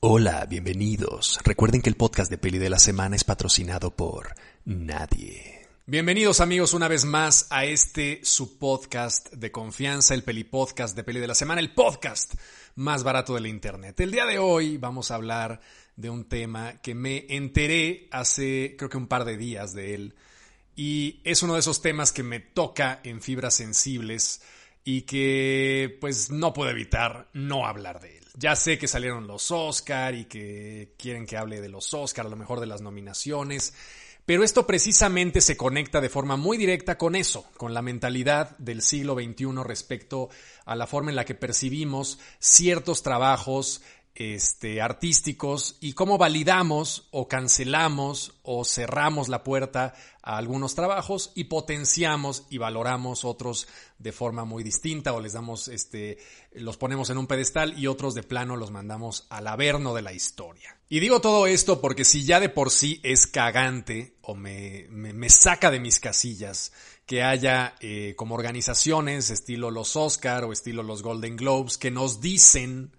Hola, bienvenidos. Recuerden que el podcast de Peli de la Semana es patrocinado por nadie. Bienvenidos amigos una vez más a este su podcast de confianza, el Peli Podcast de Peli de la Semana, el podcast más barato de la internet. El día de hoy vamos a hablar de un tema que me enteré hace creo que un par de días de él y es uno de esos temas que me toca en fibras sensibles y que pues no puedo evitar no hablar de él. Ya sé que salieron los Oscar y que quieren que hable de los Oscar, a lo mejor de las nominaciones, pero esto precisamente se conecta de forma muy directa con eso, con la mentalidad del siglo XXI respecto a la forma en la que percibimos ciertos trabajos este, artísticos y cómo validamos o cancelamos o cerramos la puerta a algunos trabajos y potenciamos y valoramos otros de forma muy distinta o les damos, este, los ponemos en un pedestal y otros de plano los mandamos al averno de la historia. Y digo todo esto porque si ya de por sí es cagante o me, me, saca de mis casillas que haya eh, como organizaciones estilo los Oscar o estilo los Golden Globes que nos dicen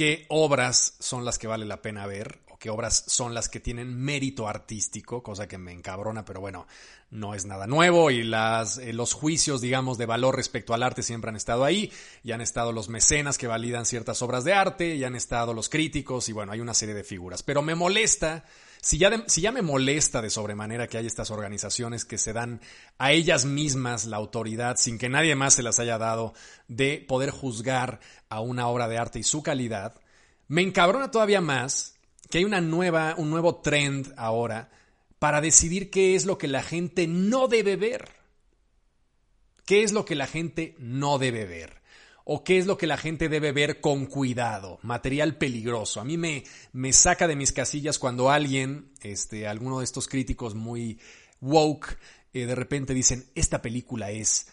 qué obras son las que vale la pena ver o qué obras son las que tienen mérito artístico, cosa que me encabrona, pero bueno, no es nada nuevo y las, eh, los juicios, digamos, de valor respecto al arte siempre han estado ahí, y han estado los mecenas que validan ciertas obras de arte, y han estado los críticos, y bueno, hay una serie de figuras. Pero me molesta si ya, si ya me molesta de sobremanera que hay estas organizaciones que se dan a ellas mismas la autoridad, sin que nadie más se las haya dado, de poder juzgar a una obra de arte y su calidad, me encabrona todavía más que hay una nueva, un nuevo trend ahora para decidir qué es lo que la gente no debe ver. ¿Qué es lo que la gente no debe ver? O qué es lo que la gente debe ver con cuidado, material peligroso. A mí me, me saca de mis casillas cuando alguien, este, alguno de estos críticos muy woke, eh, de repente dicen, esta película es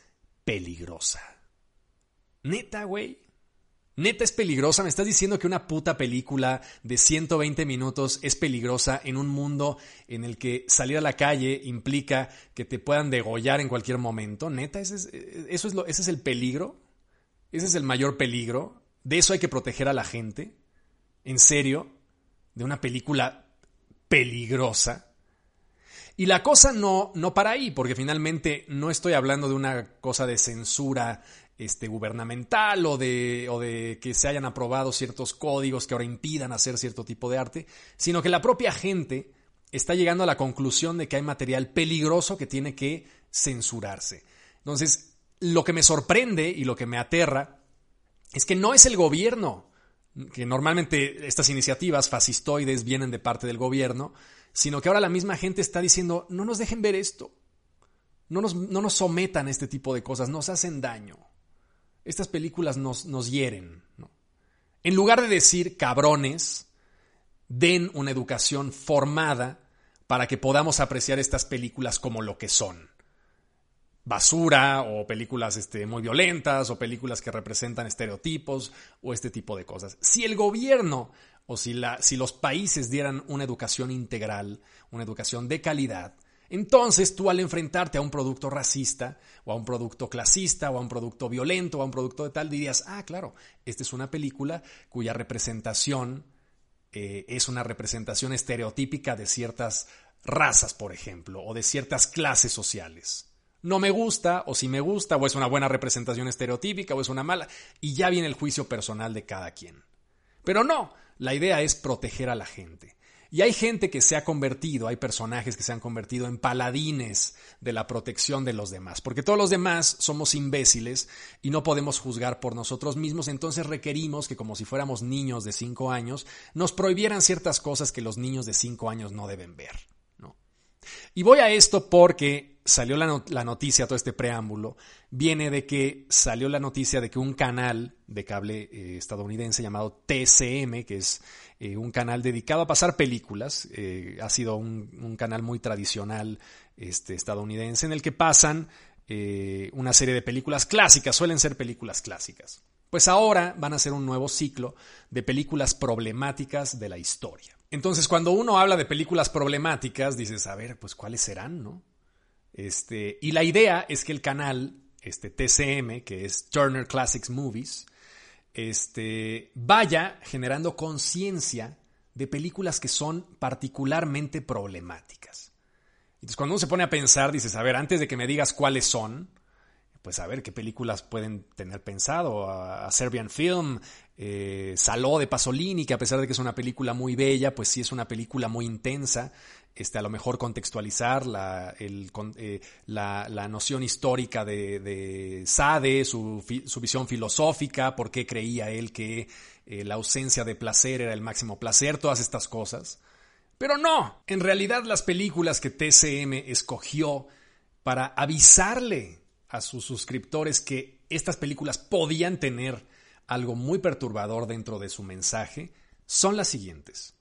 peligrosa. Neta, güey. Neta es peligrosa. Me estás diciendo que una puta película de 120 minutos es peligrosa en un mundo en el que salir a la calle implica que te puedan degollar en cualquier momento. Neta, ese es, eh, eso es lo, ese es el peligro. Ese es el mayor peligro. De eso hay que proteger a la gente. En serio. De una película peligrosa. Y la cosa no, no para ahí, porque finalmente no estoy hablando de una cosa de censura este, gubernamental o de, o de que se hayan aprobado ciertos códigos que ahora impidan hacer cierto tipo de arte, sino que la propia gente está llegando a la conclusión de que hay material peligroso que tiene que censurarse. Entonces, lo que me sorprende y lo que me aterra es que no es el gobierno, que normalmente estas iniciativas fascistoides vienen de parte del gobierno, sino que ahora la misma gente está diciendo, no nos dejen ver esto, no nos, no nos sometan a este tipo de cosas, nos hacen daño, estas películas nos, nos hieren. En lugar de decir cabrones, den una educación formada para que podamos apreciar estas películas como lo que son basura o películas este, muy violentas o películas que representan estereotipos o este tipo de cosas. Si el gobierno o si, la, si los países dieran una educación integral, una educación de calidad, entonces tú al enfrentarte a un producto racista o a un producto clasista o a un producto violento o a un producto de tal, dirías, ah, claro, esta es una película cuya representación eh, es una representación estereotípica de ciertas razas, por ejemplo, o de ciertas clases sociales no me gusta, o si me gusta, o es una buena representación estereotípica, o es una mala, y ya viene el juicio personal de cada quien. Pero no, la idea es proteger a la gente. Y hay gente que se ha convertido, hay personajes que se han convertido en paladines de la protección de los demás, porque todos los demás somos imbéciles y no podemos juzgar por nosotros mismos, entonces requerimos que como si fuéramos niños de 5 años, nos prohibieran ciertas cosas que los niños de 5 años no deben ver. Y voy a esto porque salió la, noticia, todo este preámbulo, viene de que salió la noticia de que un canal de cable eh, estadounidense llamado TCM, que es eh, un canal dedicado a pasar películas, eh, ha sido un, canal muy tradicional este, estadounidense en el que pasan una serie de películas clásicas, suelen ser películas clásicas. Pues ahora van a hacer un nuevo ciclo de películas problemáticas de la historia. Entonces, cuando uno habla de películas problemáticas, dices, a ver, pues cuáles serán, ¿no? Este, y la idea es que el canal, este TCM, que es Turner Classics Movies, este, vaya generando conciencia de películas que son particularmente problemáticas. Entonces, cuando uno se pone a pensar, dices, a ver, antes de que me digas cuáles son, pues a ver qué películas pueden tener pensado. A, Serbian Film, eh, Saló de Pasolini, que a pesar de que es una película muy bella, pues sí es una película muy intensa. Este, a lo mejor contextualizar la, eh, la, noción histórica de, Sade, su, visión filosófica, por qué creía él que eh, la ausencia de placer era el máximo placer, todas estas cosas. Pero no, en realidad las películas que TCM escogió para avisarle a sus suscriptores que estas películas podían tener algo muy perturbador dentro de su mensaje son las siguientes.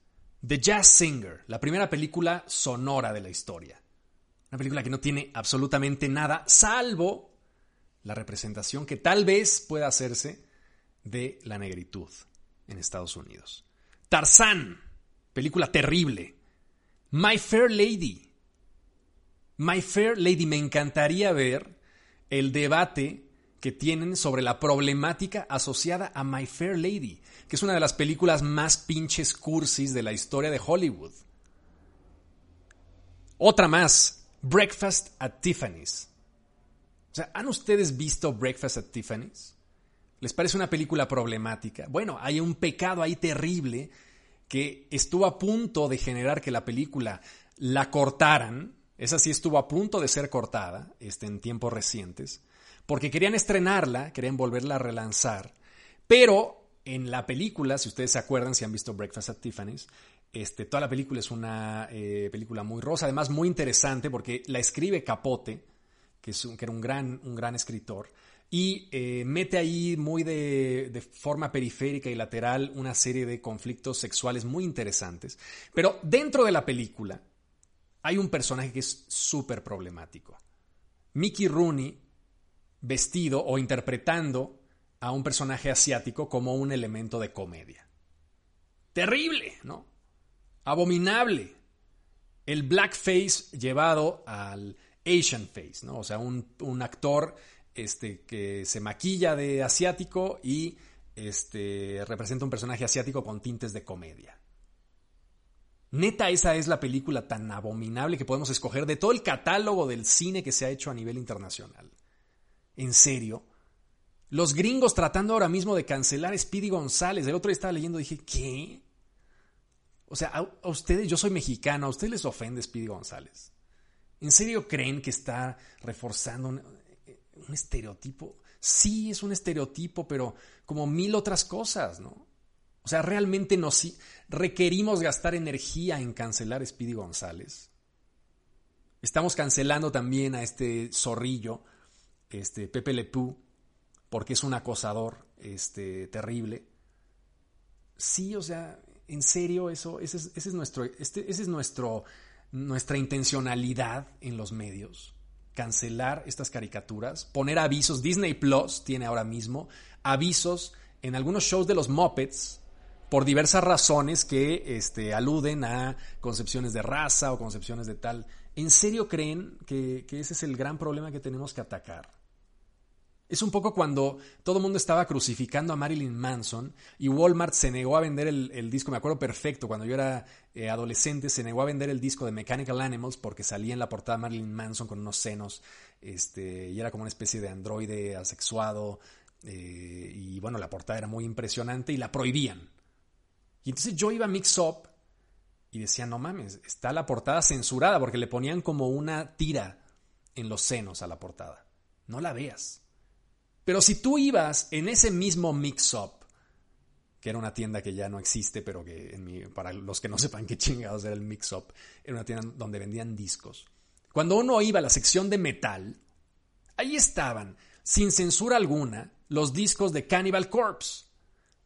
The Jazz Singer, la primera película sonora de la historia. Una película que no tiene absolutamente nada, salvo la representación que tal vez pueda hacerse de la negritud en Estados Unidos. Tarzán, película terrible. My Fair Lady. My Fair Lady, me encantaría ver el debate que tienen sobre la problemática asociada a My Fair Lady, que es una de las películas más pinches cursis de la historia de Hollywood. Otra más, Breakfast at Tiffany's. O sea, ¿han ustedes visto Breakfast at Tiffany's? ¿Les parece una película problemática? Bueno, hay un pecado ahí terrible que estuvo a punto de generar que la película la cortaran. Esa sí estuvo a punto de ser cortada este, en tiempos recientes porque querían estrenarla, querían volverla a relanzar, pero en la película, si ustedes se acuerdan, si han visto Breakfast at Tiffany's, este, toda la película es una eh, película muy rosa, además muy interesante porque la escribe Capote, que, es que era un gran, un gran escritor, y eh, mete ahí muy de, de, forma periférica y lateral una serie de conflictos sexuales muy interesantes. Pero dentro de la película hay un personaje que es súper problemático. Mickey Rooney vestido o interpretando a un personaje asiático como un elemento de comedia. Terrible, ¿no? Abominable. El blackface llevado al Asian face, ¿no? O sea, un, actor este, que se maquilla de asiático y este, representa un personaje asiático con tintes de comedia. Neta, esa es la película tan abominable que podemos escoger de todo el catálogo del cine que se ha hecho a nivel internacional. ¿En serio? Los gringos tratando ahora mismo de cancelar a Speedy González. El otro día estaba leyendo y dije, ¿qué? O sea, a, ustedes, yo soy mexicano, a ustedes les ofende Speedy González. ¿En serio creen que está reforzando un, estereotipo? Sí, es un estereotipo, pero como mil otras cosas, ¿no? O sea, realmente nos requerimos gastar energía en cancelar a Speedy González. Estamos cancelando también a este zorrillo este, Pepe Le porque es un acosador este, terrible. Sí, o sea, en serio, eso, ese es, nuestro, este, ese es nuestro, nuestra intencionalidad en los medios. Cancelar estas caricaturas, poner avisos. Disney Plus tiene ahora mismo avisos en algunos shows de los Muppets por diversas razones que este, aluden a concepciones de raza o concepciones de tal. ¿En serio creen que, ese es el gran problema que tenemos que atacar? Es un poco cuando todo el mundo estaba crucificando a Marilyn Manson y Walmart se negó a vender el, disco, me acuerdo perfecto, cuando yo era eh, adolescente se negó a vender el disco de Mechanical Animals porque salía en la portada Marilyn Manson con unos senos este, y era como una especie de androide asexuado eh, y bueno, la portada era muy impresionante y la prohibían. Y entonces yo iba a Mix Up y decía, no mames, está la portada censurada porque le ponían como una tira en los senos a la portada. No la veas. Pero si tú ibas en ese mismo mix-up, que era una tienda que ya no existe, pero que para los que no sepan qué chingados era el mix-up, era una tienda donde vendían discos. Cuando uno iba a la sección de metal, ahí estaban, sin censura alguna, los discos de Cannibal Corpse.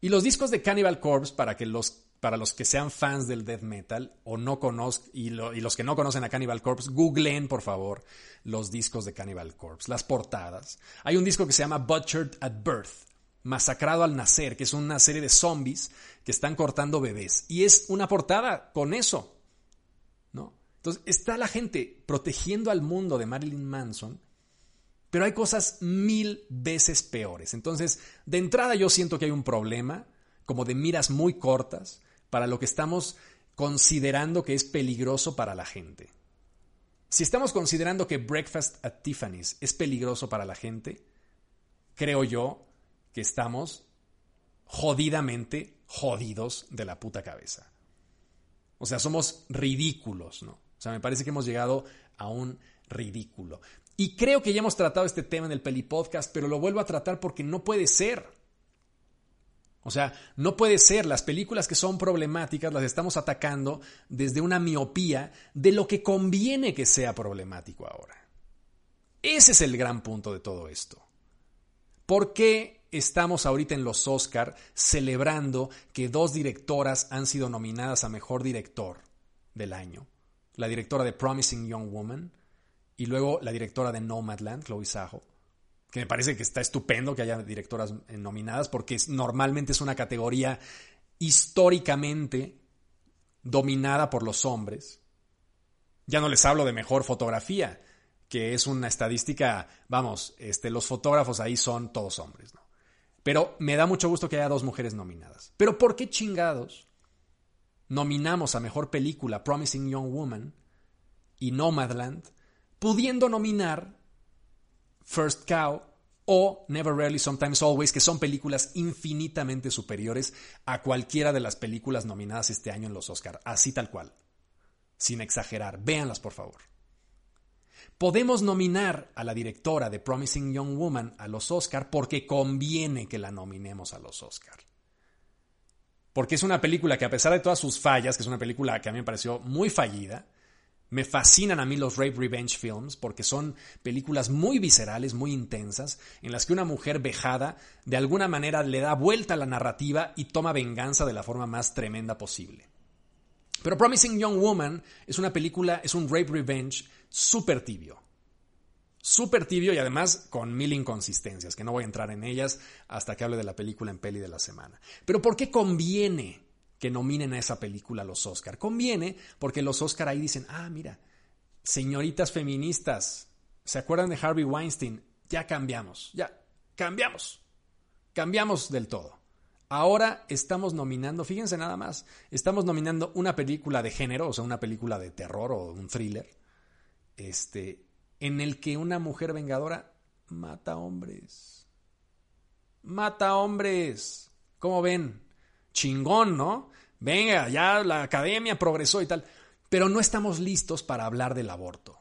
Y los discos de Cannibal Corpse, para que los para los que sean fans del death metal o no conozcan, y, los que no conocen a Cannibal Corpse, googleen por favor los discos de Cannibal Corpse, las portadas. Hay un disco que se llama Butchered at Birth, Masacrado al Nacer, que es una serie de zombies que están cortando bebés. Y es una portada con eso. ¿no? Entonces está la gente protegiendo al mundo de Marilyn Manson Pero hay cosas mil veces peores. Entonces, de entrada yo siento que hay un problema como de miras muy cortas para lo que estamos considerando que es peligroso para la gente. Si estamos considerando que Breakfast at Tiffany's es peligroso para la gente, creo yo que estamos jodidamente jodidos de la puta cabeza. O sea, somos ridículos, ¿no? O sea, me parece que hemos llegado a un ridículo. Y creo que ya hemos tratado este tema en el Peli Podcast, pero lo vuelvo a tratar porque no puede ser. O sea, no puede ser. Las películas que son problemáticas las estamos atacando desde una miopía de lo que conviene que sea problemático ahora. Ese es el gran punto de todo esto. ¿Por qué estamos ahorita en los Oscar celebrando que dos directoras han sido nominadas a Mejor Director del año? La directora de Promising Young Woman y luego la directora de Nomadland, Chloe Sajo que me parece que está estupendo que haya directoras nominadas porque normalmente es una categoría históricamente dominada por los hombres. Ya no les hablo de mejor fotografía, que es una estadística, vamos, este, los fotógrafos ahí son todos hombres. Pero me da mucho gusto que haya dos mujeres nominadas. Pero ¿por qué chingados nominamos a mejor película Promising Young Woman y Nomadland, pudiendo nominar First Cow o Never Rarely, Sometimes Always, que son películas infinitamente superiores a cualquiera de las películas nominadas este año en los Oscar, así tal cual, sin exagerar. Véanlas, por favor. Podemos nominar a la directora de Promising Young Woman a los Oscar porque conviene que la nominemos a los Oscar. Porque es una película que a pesar de todas sus fallas, que es una película que a mí me pareció muy fallida, me fascinan a mí los rape revenge films porque son películas muy viscerales, muy intensas, en las que una mujer vejada de alguna manera le da vuelta a la narrativa y toma venganza de la forma más tremenda posible. Pero Promising Young Woman es una película, es un rape revenge súper tibio. Súper tibio y además con mil inconsistencias, que no voy a entrar en ellas hasta que hable de la película en peli de la semana. Pero ¿por qué conviene que nominen a esa película a los Oscar. Conviene porque los Oscar ahí dicen, ah, mira, señoritas feministas, ¿se acuerdan de Harvey Weinstein? Ya cambiamos, ya, cambiamos, cambiamos del todo. Ahora estamos nominando, fíjense nada más, estamos nominando una película de género, o sea, una película de terror o un thriller, este, en el que una mujer vengadora mata hombres. Mata hombres. ¿Cómo ven? Chingón, ¿no? Venga, ya la academia progresó y tal, pero no estamos listos para hablar del aborto.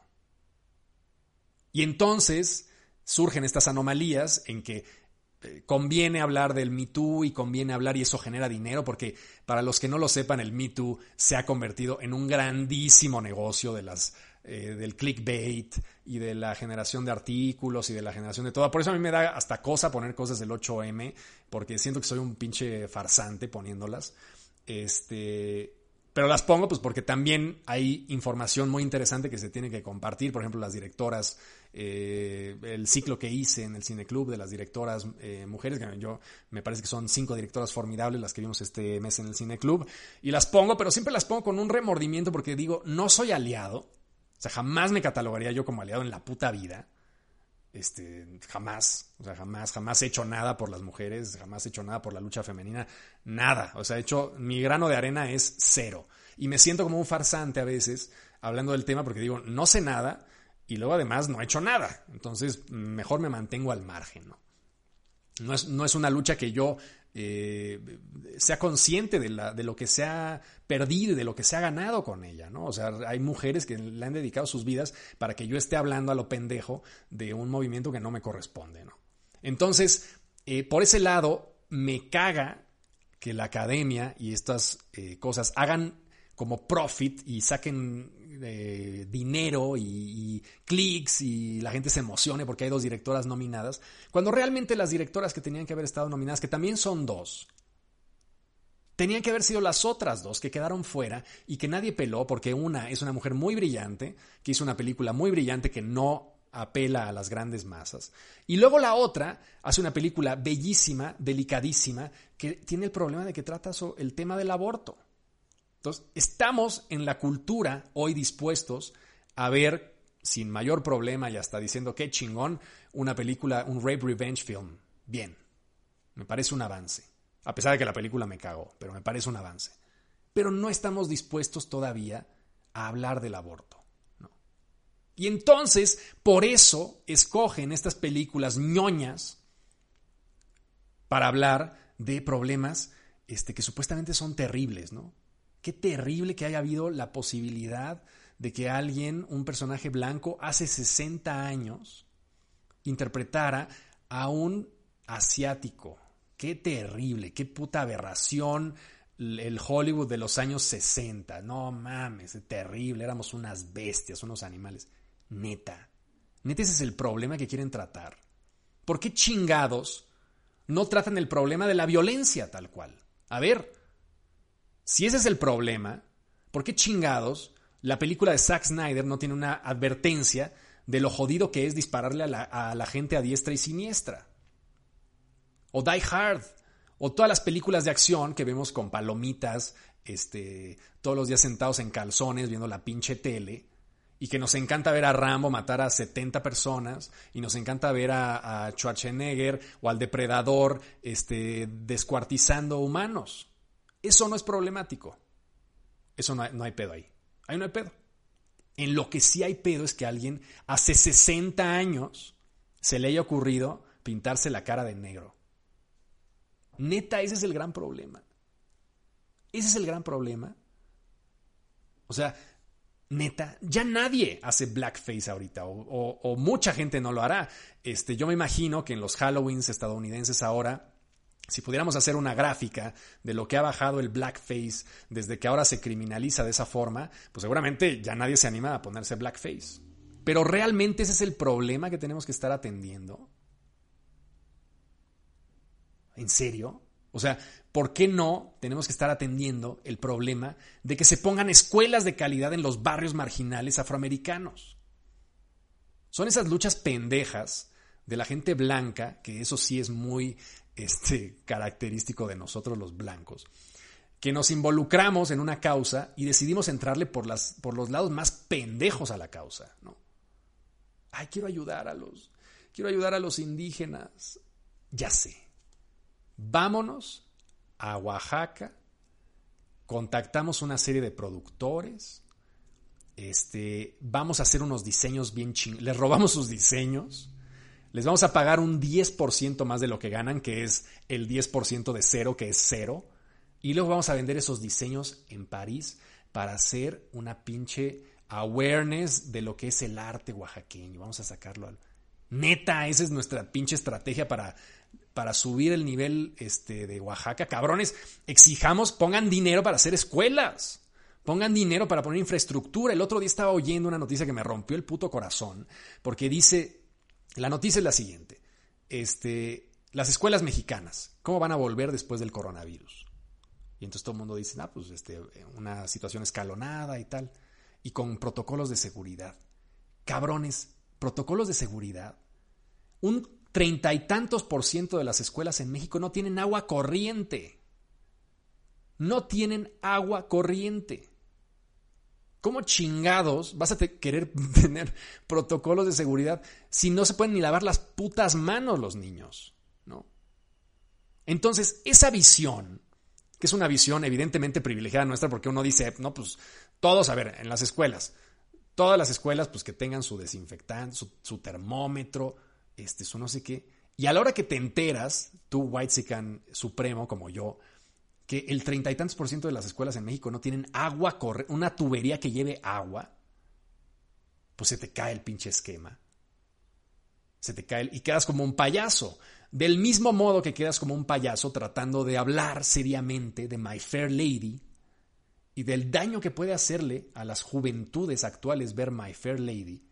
Y entonces surgen estas anomalías en que eh, conviene hablar del Me Too y conviene hablar y eso genera dinero porque para los que no lo sepan el Me Too se ha convertido en un grandísimo negocio de las eh, del clickbait y de la generación de artículos y de la generación de todo. Por eso a mí me da hasta cosa poner cosas del 8M, porque siento que soy un pinche farsante poniéndolas. Este, pero las pongo pues porque también hay información muy interesante que se tiene que compartir, por ejemplo, las directoras, eh, el ciclo que hice en el cineclub de las directoras eh, mujeres, que yo me parece que son cinco directoras formidables las que vimos este mes en el cineclub, y las pongo, pero siempre las pongo con un remordimiento porque digo, no soy aliado, o sea, jamás me catalogaría yo como aliado en la puta vida. Este, jamás, o sea, jamás, jamás he hecho nada por las mujeres, jamás he hecho nada por la lucha femenina, nada. O sea, he hecho, mi grano de arena es cero. Y me siento como un farsante a veces hablando del tema porque digo, no sé nada y luego además no he hecho nada. Entonces, mejor me mantengo al margen, ¿no? No es, no es una lucha que yo eh, sea consciente de, lo que se ha perdido y de lo que se ha ganado con ella, ¿no? O sea, hay mujeres que le han dedicado sus vidas para que yo esté hablando a lo pendejo de un movimiento que no me corresponde, ¿no? Entonces, eh, por ese lado, me caga que la academia y estas eh, cosas hagan como profit y saquen dinero y clics y la gente se emocione porque hay dos directoras nominadas, cuando realmente las directoras que tenían que haber estado nominadas, que también son dos, tenían que haber sido las otras dos que quedaron fuera y que nadie peló porque una es una mujer muy brillante, que hizo una película muy brillante que no apela a las grandes masas. Y luego la otra hace una película bellísima, delicadísima, que tiene el problema de que trata el tema del aborto. Entonces, estamos en la cultura hoy dispuestos a ver sin mayor problema y hasta diciendo qué chingón una película, un rape revenge film. Bien, me parece un avance. A pesar de que la película me cagó, pero me parece un avance. Pero no estamos dispuestos todavía a hablar del aborto. Y entonces, por eso escogen estas películas ñoñas para hablar de problemas este, que supuestamente son terribles, ¿no? Qué terrible que haya habido la posibilidad de que alguien, un personaje blanco, hace 60 años, interpretara a un asiático. Qué terrible, qué puta aberración el Hollywood de los años 60. No mames, terrible, éramos unas bestias, unos animales. Neta. Neta, ese es el problema que quieren tratar. ¿Por qué chingados no tratan el problema de la violencia tal cual? A ver, si ese es el problema, ¿por qué chingados la película de Zack Snyder no tiene una advertencia de lo jodido que es dispararle a la, gente a diestra y siniestra. O Die Hard, o todas las películas de acción que vemos con palomitas, este, todos los días sentados en calzones viendo la pinche tele, y que nos encanta ver a Rambo matar a 70 personas, y nos encanta ver a, Schwarzenegger o al depredador este, descuartizando humanos. Eso no es problemático. Eso no no hay pedo ahí. Ahí no hay pedo. En lo que sí hay pedo es que alguien hace 60 años se le haya ocurrido pintarse la cara de negro. Neta, ese es el gran problema. Ese es el gran problema. O sea, neta, ya nadie hace blackface ahorita, o, o, mucha gente no lo hará. Este, yo me imagino que en los Halloweens estadounidenses ahora si pudiéramos hacer una gráfica de lo que ha bajado el blackface desde que ahora se criminaliza de esa forma, pues seguramente ya nadie se anima a ponerse blackface. Pero realmente ese es el problema que tenemos que estar atendiendo. ¿En serio? O sea, ¿por qué no tenemos que estar atendiendo el problema de que se pongan escuelas de calidad en los barrios marginales afroamericanos? Son esas luchas pendejas de la gente blanca, que eso sí es muy este, característico de nosotros los blancos, que nos involucramos en una causa y decidimos entrarle por, las, por los lados más pendejos a la causa, ¿no? Ay, quiero ayudar a los, quiero ayudar a los indígenas. Ya sé. Vámonos a Oaxaca, contactamos una serie de productores, este, vamos a hacer unos diseños bien ching, les robamos sus diseños, les vamos a pagar un 10% más de lo que ganan, que es el 10% de cero, que es cero. Y luego vamos a vender esos diseños en París para hacer una pinche awareness de lo que es el arte oaxaqueño. Vamos a sacarlo al... Neta, esa es nuestra pinche estrategia para, para subir el nivel este, de Oaxaca. Cabrones, exijamos, pongan dinero para hacer escuelas. Pongan dinero para poner infraestructura. El otro día estaba oyendo una noticia que me rompió el puto corazón, porque dice, la noticia es la siguiente. Este, las escuelas mexicanas, ¿cómo van a volver después del coronavirus? Y entonces todo el mundo dice, ah, pues este, una situación escalonada y tal, y con protocolos de seguridad. Cabrones, protocolos de seguridad. Un treinta y tantos por ciento de las escuelas en México no tienen agua corriente. No tienen agua corriente. ¿Cómo chingados vas a querer tener protocolos de seguridad si no se pueden ni lavar las putas manos los niños? ¿No? Entonces, esa visión, que es una visión evidentemente privilegiada nuestra, porque uno dice, no, pues todos, a ver, en las escuelas, todas las escuelas, pues que tengan su desinfectante, su, termómetro, este, su no sé qué. Y a la hora que te enteras, tú, White supremo como yo, que el treinta y tantos por ciento de las escuelas en México no tienen agua, una tubería que lleve agua, pues se te cae el pinche esquema. Se te cae y quedas como un payaso. Del mismo modo que quedas como un payaso tratando de hablar seriamente de My Fair Lady y del daño que puede hacerle a las juventudes actuales ver My Fair Lady,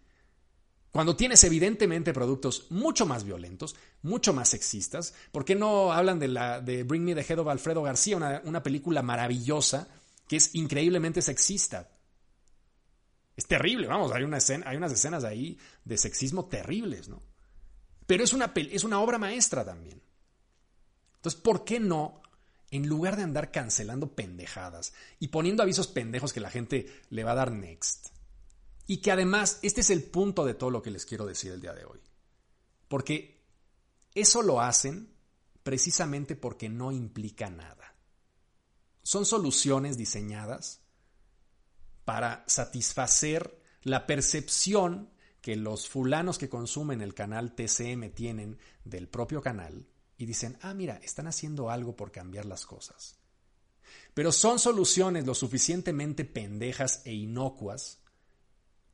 cuando tienes evidentemente productos mucho más violentos, mucho más sexistas, ¿por qué no hablan de, la, de Bring Me the Head of Alfredo García, una, una película maravillosa que es increíblemente sexista? Es terrible, vamos, hay, una escena, hay unas escenas ahí de sexismo terribles, ¿no? Pero es una, es una obra maestra también. Entonces, ¿por qué no, en lugar de andar cancelando pendejadas y poniendo avisos pendejos que la gente le va a dar next, Y que además, este es el punto de todo lo que les quiero decir el día de hoy. Porque eso lo hacen precisamente porque no implica nada. Son soluciones diseñadas para satisfacer la percepción que los fulanos que consumen el canal TCM tienen del propio canal y dicen, ah, mira, están haciendo algo por cambiar las cosas. Pero son soluciones lo suficientemente pendejas e inocuas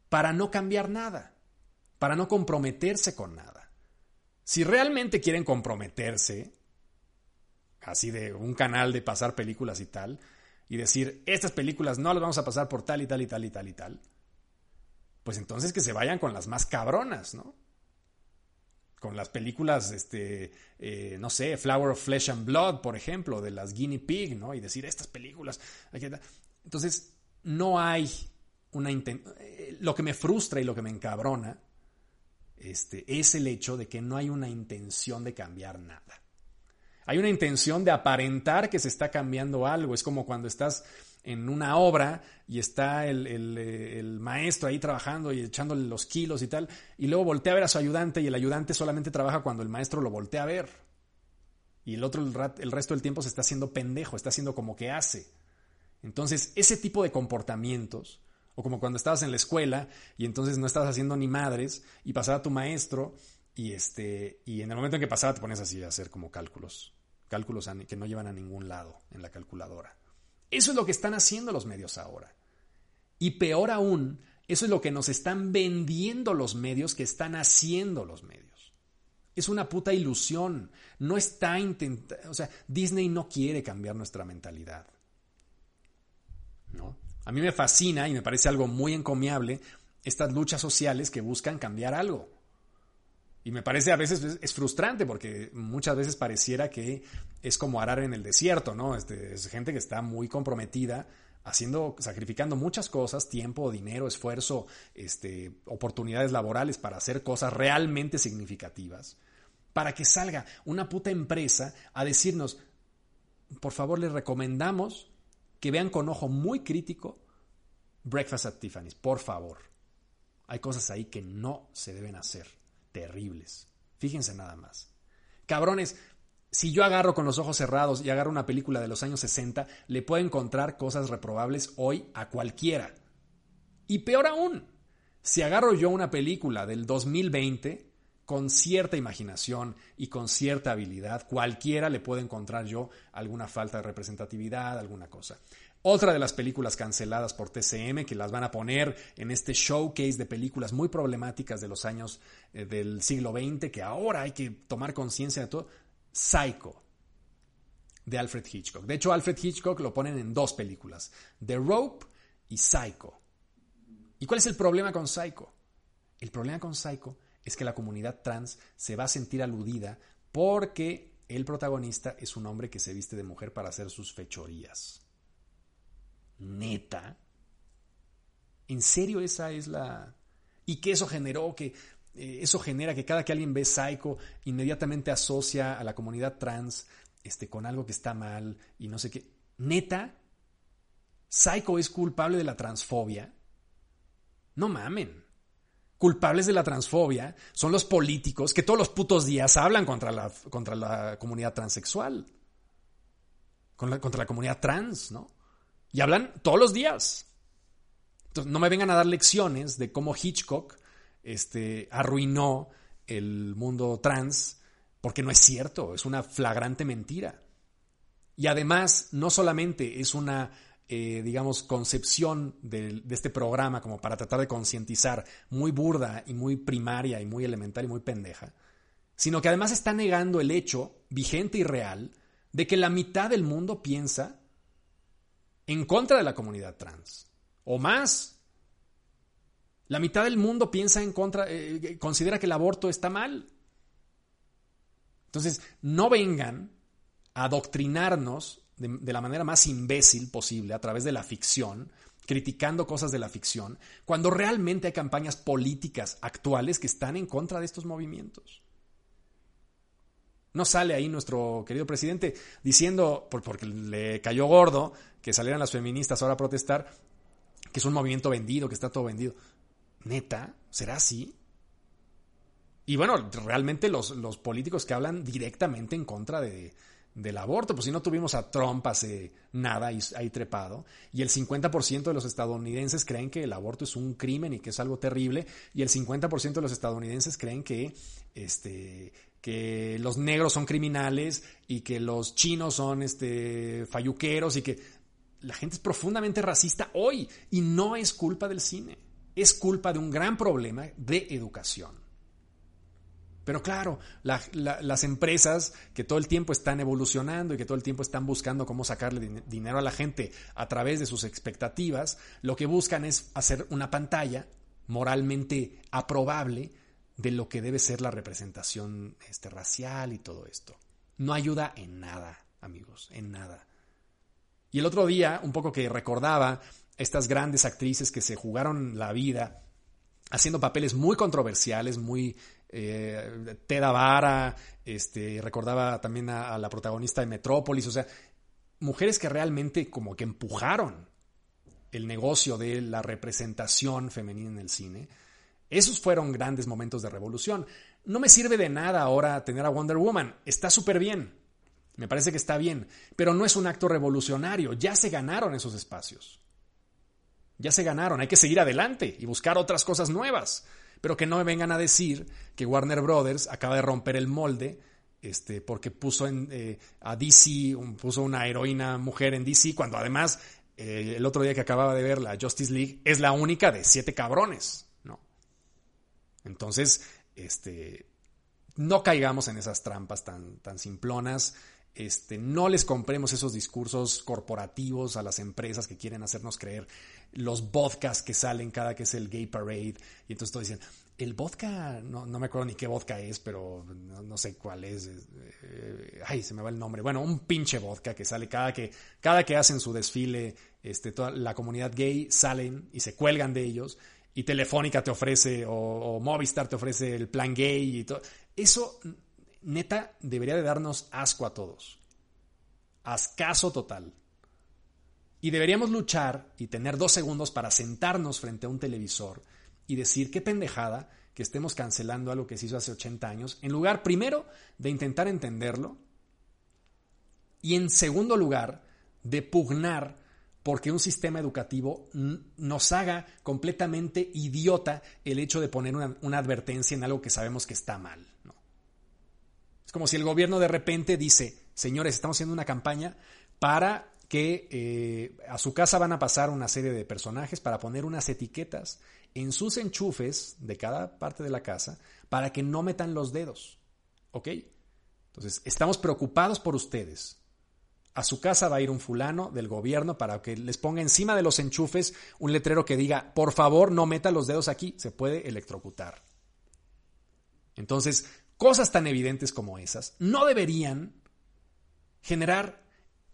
para no cambiar nada, para no comprometerse con nada. Si realmente quieren comprometerse, así de un canal de pasar películas y tal, y decir, estas películas no las vamos a pasar por tal y tal y tal y tal y tal, pues entonces que se vayan con las más cabronas, ¿no? Con las películas, este, eh, no sé, Flower of Flesh and Blood, por ejemplo, de las Guinea Pig, ¿no? Y decir, estas películas. Entonces, no hay una eh, Lo que me frustra y lo que me encabrona este, es el hecho de que no hay una intención de cambiar nada. Hay una intención de aparentar que se está cambiando algo. Es como cuando estás en una obra y está el, maestro ahí trabajando y echándole los kilos y tal, y luego voltea a ver a su ayudante y el ayudante solamente trabaja cuando el maestro lo voltea a ver. Y el otro el, resto del tiempo se está haciendo pendejo, está haciendo como que hace. Entonces, ese tipo de comportamientos, o como cuando estabas en la escuela y entonces no estabas haciendo ni madres y pasaba tu maestro y, este, y en el momento en que pasaba te pones así a hacer como cálculos, cálculos que no llevan a ningún lado en la calculadora. Eso es lo que están haciendo los medios ahora. Y peor aún, eso es lo que nos están vendiendo los medios que están haciendo los medios. Es una puta ilusión. No está intentando, o sea, Disney no quiere cambiar nuestra mentalidad. ¿No? A mí me fascina y me parece algo muy encomiable estas luchas sociales que buscan cambiar algo. Y me parece a veces es, frustrante porque muchas veces pareciera que es como arar en el desierto, ¿no? Este, es gente que está muy comprometida haciendo, sacrificando muchas cosas, tiempo, dinero, esfuerzo, este, oportunidades laborales para hacer cosas realmente significativas, para que salga una puta empresa a decirnos, por favor, les recomendamos que vean con ojo muy crítico Breakfast at Tiffany's, por favor. Hay cosas ahí que no se deben hacer terribles. Fíjense nada más. Cabrones, si yo agarro con los ojos cerrados y agarro una película de los años 60, le puedo encontrar cosas reprobables hoy a cualquiera. Y peor aún, si agarro yo una película del 2020, con cierta imaginación y con cierta habilidad, cualquiera le puede encontrar yo alguna falta de representatividad, alguna cosa. Otra de las películas canceladas por TCM, que las van a poner en este showcase de películas muy problemáticas de los años eh, del siglo XX, que ahora hay que tomar conciencia de todo, Psycho, de Alfred Hitchcock. De hecho, Alfred Hitchcock lo ponen en dos películas, The Rope y Psycho. ¿Y cuál es el problema con Psycho? El problema con Psycho es que la comunidad trans se va a sentir aludida porque el protagonista es un hombre que se viste de mujer para hacer sus fechorías neta. ¿En serio esa es la... Y que eso generó que... Eh, eso genera que cada que alguien ve Psycho, inmediatamente asocia a la comunidad trans este, con algo que está mal y no sé qué. Neta, Psycho es culpable de la transfobia. No mamen. Culpables de la transfobia son los políticos que todos los putos días hablan contra la, contra la comunidad transexual. contra la comunidad trans, ¿no? Y hablan todos los días. Entonces, no me vengan a dar lecciones de cómo Hitchcock este, arruinó el mundo trans, porque no es cierto, es una flagrante mentira. Y además, no solamente es una, eh, digamos, concepción de, este programa como para tratar de concientizar muy burda y muy primaria y muy elemental y muy pendeja, sino que además está negando el hecho vigente y real de que la mitad del mundo piensa en contra de la comunidad trans. O más. La mitad del mundo piensa en contra, eh, considera que el aborto está mal. Entonces, no vengan a adoctrinarnos de, la manera más imbécil posible a través de la ficción, criticando cosas de la ficción, cuando realmente hay campañas políticas actuales que están en contra de estos movimientos. No sale ahí nuestro querido presidente diciendo, porque le cayó gordo, que salieran las feministas ahora a protestar, que es un movimiento vendido, que está todo vendido. ¿Neta? ¿Será así? Y bueno, realmente los, los políticos que hablan directamente en contra de, del aborto, pues si no tuvimos a Trump hace nada ahí, trepado, y el 50% de los estadounidenses creen que el aborto es un crimen y que es algo terrible, y el 50% de los estadounidenses creen que, este, que los negros son criminales y que los chinos son este, falluqueros y que la gente es profundamente racista hoy, y no es culpa del cine, es culpa de un gran problema de educación. Pero claro, las empresas que todo el tiempo están evolucionando y que todo el tiempo están buscando cómo sacarle dinero a la gente a través de sus expectativas, lo que buscan es hacer una pantalla moralmente aprobable de lo que debe ser la representación este, racial y todo esto. No ayuda en nada, amigos, en nada. Y el otro día, un poco que recordaba estas grandes actrices que se jugaron la vida haciendo papeles muy controversiales, muy eh, Teda Vara, este, recordaba también a, la protagonista de Metrópolis, o sea, mujeres que realmente como que empujaron el negocio de la representación femenina en el cine. Esos fueron grandes momentos de revolución. No me sirve de nada ahora tener a Wonder Woman. Está súper bien. Me parece que está bien. Pero no es un acto revolucionario. Ya se ganaron esos espacios. Ya se ganaron. Hay que seguir adelante y buscar otras cosas nuevas pero que no me vengan a decir que Warner Brothers acaba de romper el molde este, porque puso en, eh, a DC, puso una heroína mujer en DC, cuando además eh, el otro día que acababa de ver la Justice League es la única de siete cabrones, ¿no? Entonces, este, no caigamos en esas trampas tan, tan simplonas. Este, no les compremos esos discursos corporativos a las empresas que quieren hacernos creer los vodkas que salen cada que es el gay parade. Y entonces todos dicen, el vodka, no, me acuerdo ni qué vodka es, pero no, sé cuál es. Eh, ay, se me va el nombre. Bueno, un pinche vodka que sale cada que, cada que hacen su desfile, este, toda la comunidad gay salen y se cuelgan de ellos. Y Telefónica te ofrece, o, o Movistar te ofrece el plan gay y todo. Eso neta, debería de darnos asco a todos. Ascaso total. Y deberíamos luchar y tener dos segundos para sentarnos frente a un televisor y decir qué pendejada que estemos cancelando algo que se hizo hace 80 años, en lugar primero de intentar entenderlo y en segundo lugar de pugnar porque un sistema educativo nos haga completamente idiota el hecho de poner una, advertencia en algo que sabemos que está mal. ¿no? como si el gobierno de repente dice, señores, estamos haciendo una campaña para que eh, a su casa van a pasar una serie de personajes para poner unas etiquetas en sus enchufes de cada parte de la casa para que no metan los dedos. ¿Ok? Entonces, estamos preocupados por ustedes. A su casa va a ir un fulano del gobierno para que les ponga encima de los enchufes un letrero que diga, por favor, no meta los dedos aquí, se puede electrocutar. Entonces, cosas tan evidentes como esas no deberían generar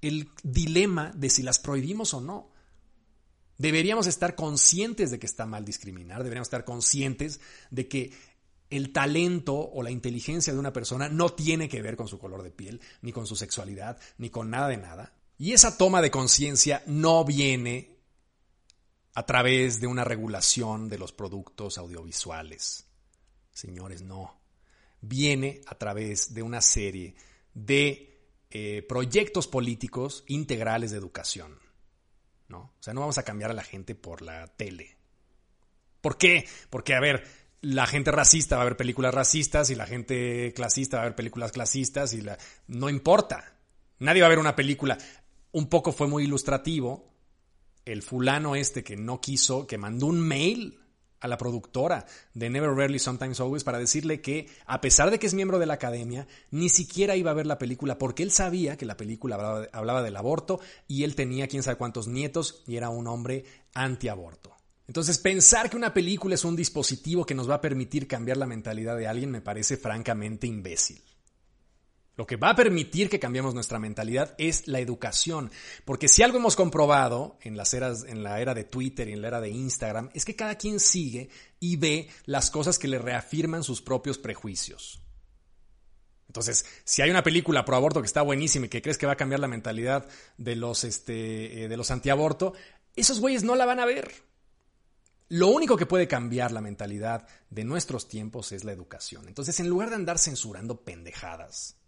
el dilema de si las prohibimos o no. Deberíamos estar conscientes de que está mal discriminar, deberíamos estar conscientes de que el talento o la inteligencia de una persona no tiene que ver con su color de piel, ni con su sexualidad, ni con nada de nada. Y esa toma de conciencia no viene a través de una regulación de los productos audiovisuales. Señores, no viene a través de una serie de eh, proyectos políticos integrales de educación. ¿no? O sea, no vamos a cambiar a la gente por la tele. ¿Por qué? Porque, a ver, la gente racista va a ver películas racistas y la gente clasista va a ver películas clasistas y la... no importa. Nadie va a ver una película. Un poco fue muy ilustrativo el fulano este que no quiso, que mandó un mail a la productora de Never Rarely Sometimes Always para decirle que, a pesar de que es miembro de la academia, ni siquiera iba a ver la película porque él sabía que la película hablaba, del aborto y él tenía quién sabe cuántos nietos y era un hombre antiaborto. Entonces, pensar que una película es un dispositivo que nos va a permitir cambiar la mentalidad de alguien me parece francamente imbécil. Lo que va a permitir que cambiemos nuestra mentalidad es la educación. Porque si algo hemos comprobado en las eras, en la era de Twitter y en la era de Instagram, es que cada quien sigue y ve las cosas que le reafirman sus propios prejuicios. Entonces, si hay una película pro aborto que está buenísima y que crees que va a cambiar la mentalidad de los, este, eh, de los antiaborto, esos güeyes no la van a ver. Lo único que puede cambiar la mentalidad de nuestros tiempos es la educación. Entonces, en lugar de andar censurando pendejadas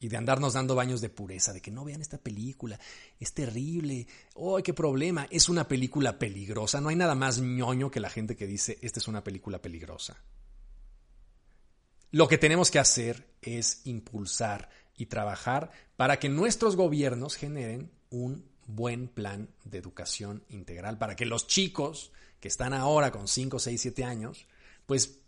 y de andarnos dando baños de pureza, de que no vean esta película, es terrible, ¡ay, qué problema! Es una película peligrosa. No hay nada más ñoño que la gente que dice, esta es una película peligrosa. Lo que tenemos que hacer es impulsar y trabajar para que nuestros gobiernos generen un buen plan de educación integral, para que los chicos que están ahora con 5, 6, 7 años, pues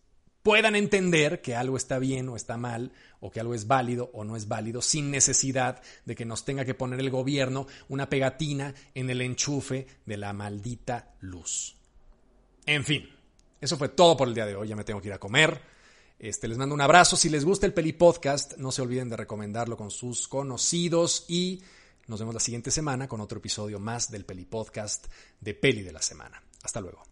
puedan entender que algo está bien o está mal, o que algo es válido o no es válido, sin necesidad de que nos tenga que poner el gobierno una pegatina en el enchufe de la maldita luz. En fin, eso fue todo por el día de hoy, ya me tengo que ir a comer. Este, les mando un abrazo. Si les gusta el Peli Podcast, no se olviden de recomendarlo con sus conocidos y nos vemos la siguiente semana con otro episodio más del Peli Podcast de Peli de la Semana. Hasta luego.